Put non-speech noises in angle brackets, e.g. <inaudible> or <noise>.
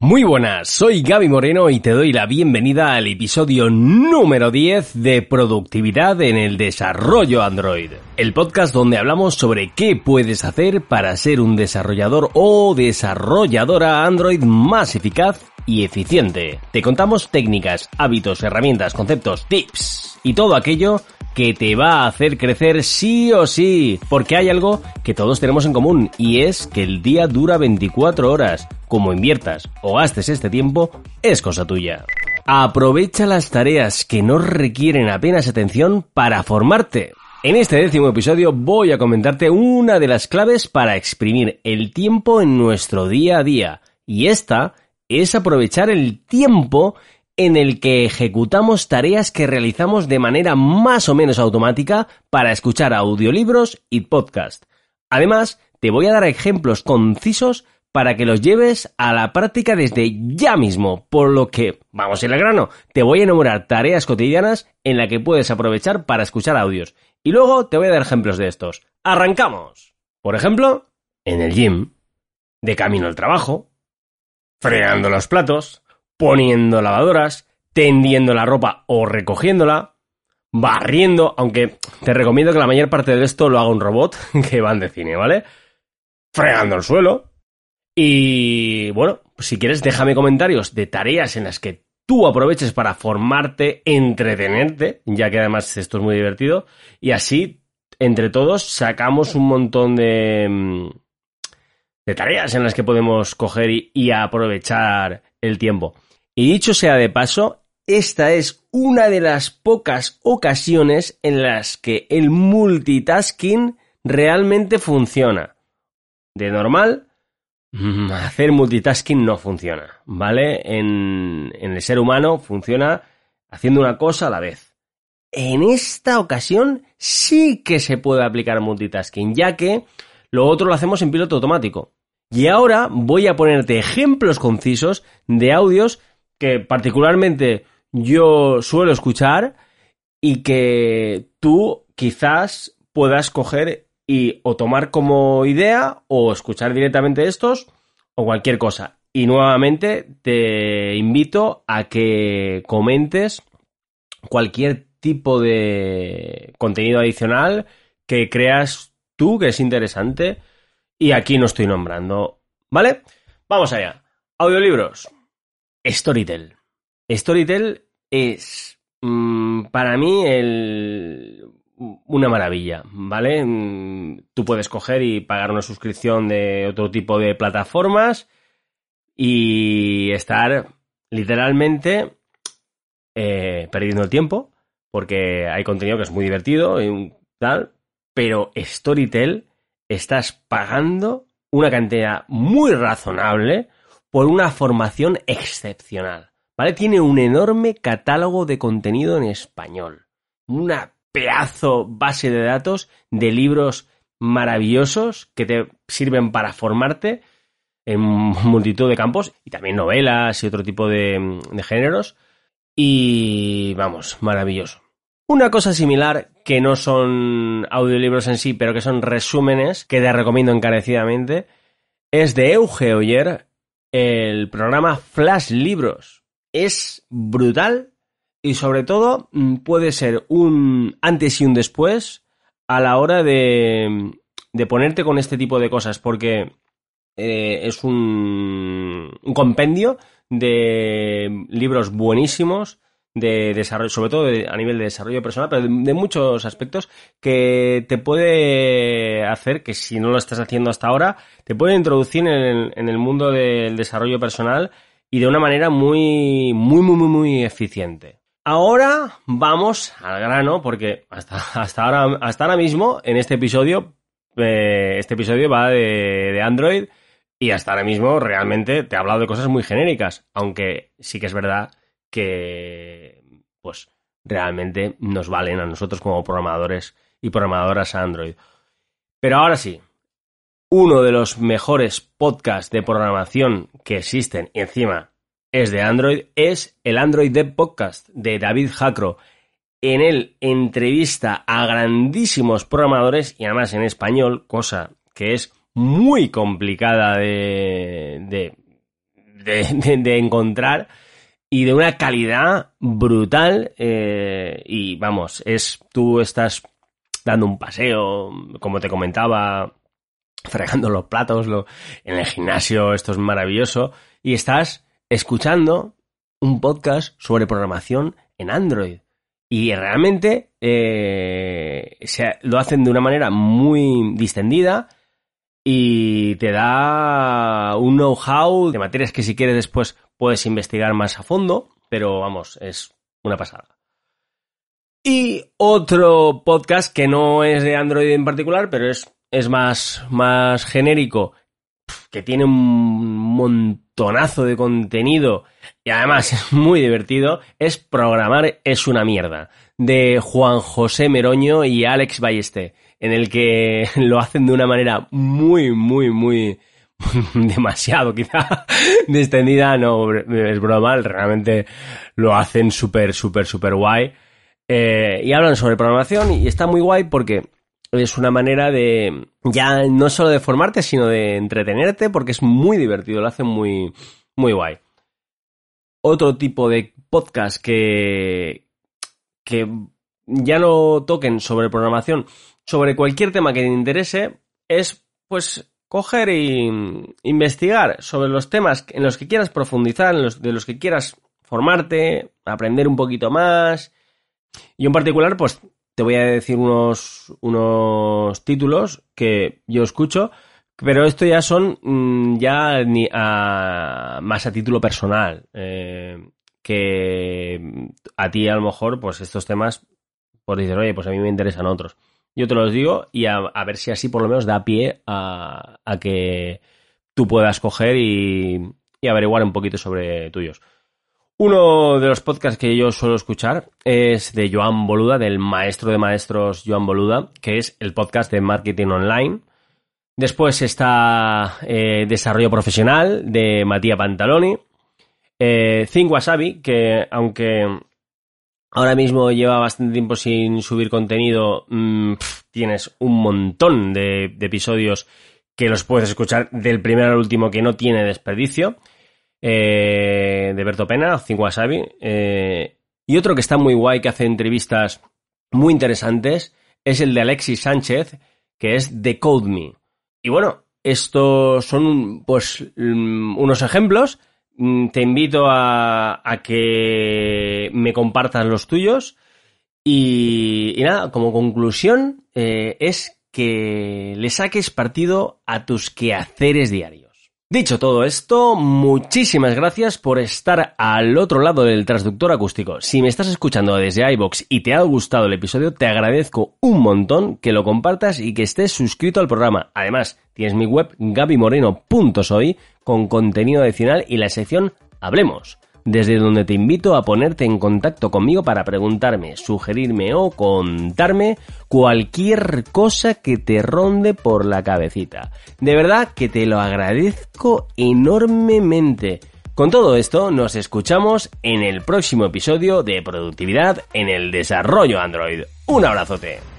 Muy buenas, soy Gaby Moreno y te doy la bienvenida al episodio número 10 de Productividad en el Desarrollo Android, el podcast donde hablamos sobre qué puedes hacer para ser un desarrollador o desarrolladora Android más eficaz y eficiente. Te contamos técnicas, hábitos, herramientas, conceptos, tips y todo aquello que te va a hacer crecer sí o sí, porque hay algo que todos tenemos en común y es que el día dura 24 horas. Como inviertas o gastes este tiempo, es cosa tuya. Aprovecha las tareas que no requieren apenas atención para formarte. En este décimo episodio voy a comentarte una de las claves para exprimir el tiempo en nuestro día a día. Y esta es aprovechar el tiempo en el que ejecutamos tareas que realizamos de manera más o menos automática para escuchar audiolibros y podcast. Además, te voy a dar ejemplos concisos para que los lleves a la práctica desde ya mismo, por lo que, vamos en el grano, te voy a enumerar tareas cotidianas en las que puedes aprovechar para escuchar audios. Y luego te voy a dar ejemplos de estos. ¡Arrancamos! Por ejemplo, en el gym, de camino al trabajo, fregando los platos, poniendo lavadoras, tendiendo la ropa o recogiéndola, barriendo, aunque te recomiendo que la mayor parte de esto lo haga un robot <laughs> que van de cine, ¿vale? Fregando el suelo. Y bueno, si quieres déjame comentarios de tareas en las que tú aproveches para formarte, entretenerte, ya que además esto es muy divertido, y así entre todos sacamos un montón de, mm, de tareas en las que podemos coger y aprovechar el tiempo. Y dicho sea de paso, esta es una de las pocas ocasiones en las que el multitasking realmente funciona. De normal, mm, hacer multitasking no funciona, ¿vale? En, en, el ser humano funciona haciendo una cosa a la vez. En esta ocasión sí que se puede aplicar multitasking, ya que lo otro lo hacemos en piloto automático. Y ahora voy a ponerte ejemplos concisos de audios que particularmente yo suelo escuchar y que tú quizás puedas coger y o tomar como idea o escuchar directamente estos o cualquier cosa. Y nuevamente te invito a que comentes cualquier tipo de contenido adicional que creas tú que es interesante y aquí no estoy nombrando. ¿Vale? Vamos allá. Audiolibros. Storytel. Storytel es mmm, para mí una maravilla, ¿vale? Mm, tú puedes coger y pagar una suscripción de otro tipo de plataformas y estar literalmente eh, perdiendo el tiempo porque hay contenido que es muy divertido y tal, pero Storytel estás pagando una cantidad muy razonable por una formación excepcional. ¿Vale? Tiene un enorme catálogo de contenido en español. Una pedazo base de datos de libros maravillosos que te sirven para formarte en multitud de campos y también novelas y otro tipo de, de géneros. Y vamos, maravilloso. Una cosa similar, que no son audiolibros en sí, pero que son resúmenes, que te recomiendo encarecidamente, es de Euge Oyer, el programa Flash Libros. Es brutal y sobre todo mm, puede ser un antes y un después a la hora de, de ponerte con este tipo de cosas, porque eh, es un, un compendio de libros buenísimos de desarrollo, sobre todo a nivel de desarrollo personal, pero de, muchos aspectos que te puede hacer que si no lo estás haciendo hasta ahora, te puede introducir en el, en el mundo del desarrollo personal y de una manera muy, muy, muy, muy, muy eficiente. Ahora vamos al grano, porque hasta, hasta, ahora, hasta ahora mismo, en este episodio, eh, este episodio va de, de Android y hasta ahora mismo realmente te he hablado de cosas muy genéricas, aunque sí que es verdad que pues realmente nos valen a nosotros como programadores y programadoras Android. Pero ahora sí, uno de los mejores podcasts de programación que existen y encima es de Android es el Android Dev Podcast de David Jacro. En él entrevista a grandísimos programadores y además en español, cosa que es muy complicada de, de de, encontrar y de una calidad brutal. Eh, y vamos, es tú estás dando un paseo, como te comentaba, fregando los platos en el gimnasio, esto es maravilloso, y estás escuchando un podcast sobre programación en Android. Y realmente eh, lo hacen de una manera muy distendida y te da un know-how de materias que si quieres después puedes investigar más a fondo, pero vamos, es una pasada. Y otro podcast que no es de Android en particular, pero es, es más, más genérico, que tiene un montonazo de contenido y además es muy divertido, es Programar es una mierda, de Juan José Meroño y Alex Ballesté, en el que <laughs> lo hacen de una manera muy, muy, muy <laughs> demasiado quizá <laughs> distendida, no es broma, realmente lo hacen súper, súper, súper guay. Eh, y hablan sobre programación y está muy guay porque es una manera de ya no solo de formarte, sino de entretenerte porque es muy divertido, lo hacen muy, muy guay. Otro tipo de podcast que, que ya no toquen sobre programación, sobre cualquier tema que te interese, es pues coger e investigar sobre los temas en los que quieras profundizar, en los, de los que quieras formarte, aprender un poquito más. Y en particular, pues te voy a decir unos, unos títulos que yo escucho, pero esto ya son mm, ya ni más a título personal. Eh, que a ti a lo mejor, pues estos temas, pues dices, oye, pues a mí me interesan otros. Yo te los digo y a, ver si así por lo menos da pie a, a que tú puedas coger y, averiguar un poquito sobre tuyos. Uno de los podcasts que yo suelo escuchar es de Joan Boluda, del maestro de maestros Joan Boluda, que es el podcast de marketing online. Después está eh, Desarrollo Profesional de Matías Pantaloni. Eh, que aunque ahora mismo lleva bastante tiempo sin subir contenido, mm, tienes un montón de, episodios que los puedes escuchar del primero al último que no tiene desperdicio. Eh, de Berto Pena, Cinco Wasabi. Eh, y otro que está muy guay, que hace entrevistas muy interesantes, es el de Alexis Sánchez, que es The Code Me. Y bueno, estos son pues mm, unos ejemplos. Mm, te invito a, que me compartas los tuyos. Y, nada, como conclusión, eh, es que le saques partido a tus quehaceres diarios. Dicho todo esto, muchísimas gracias por estar al otro lado del transductor acústico. Si me estás escuchando desde iBox y te ha gustado el episodio, te agradezco un montón que lo compartas y que estés suscrito al programa. Además, tienes mi web gabimoreno.soy con contenido adicional y la sección Hablemos desde donde te invito a ponerte en contacto conmigo para preguntarme, sugerirme o contarme cualquier cosa que te ronde por la cabecita. De verdad que te lo agradezco enormemente. Con todo esto, nos escuchamos en el próximo episodio de Productividad en el Desarrollo Android. Un abrazote.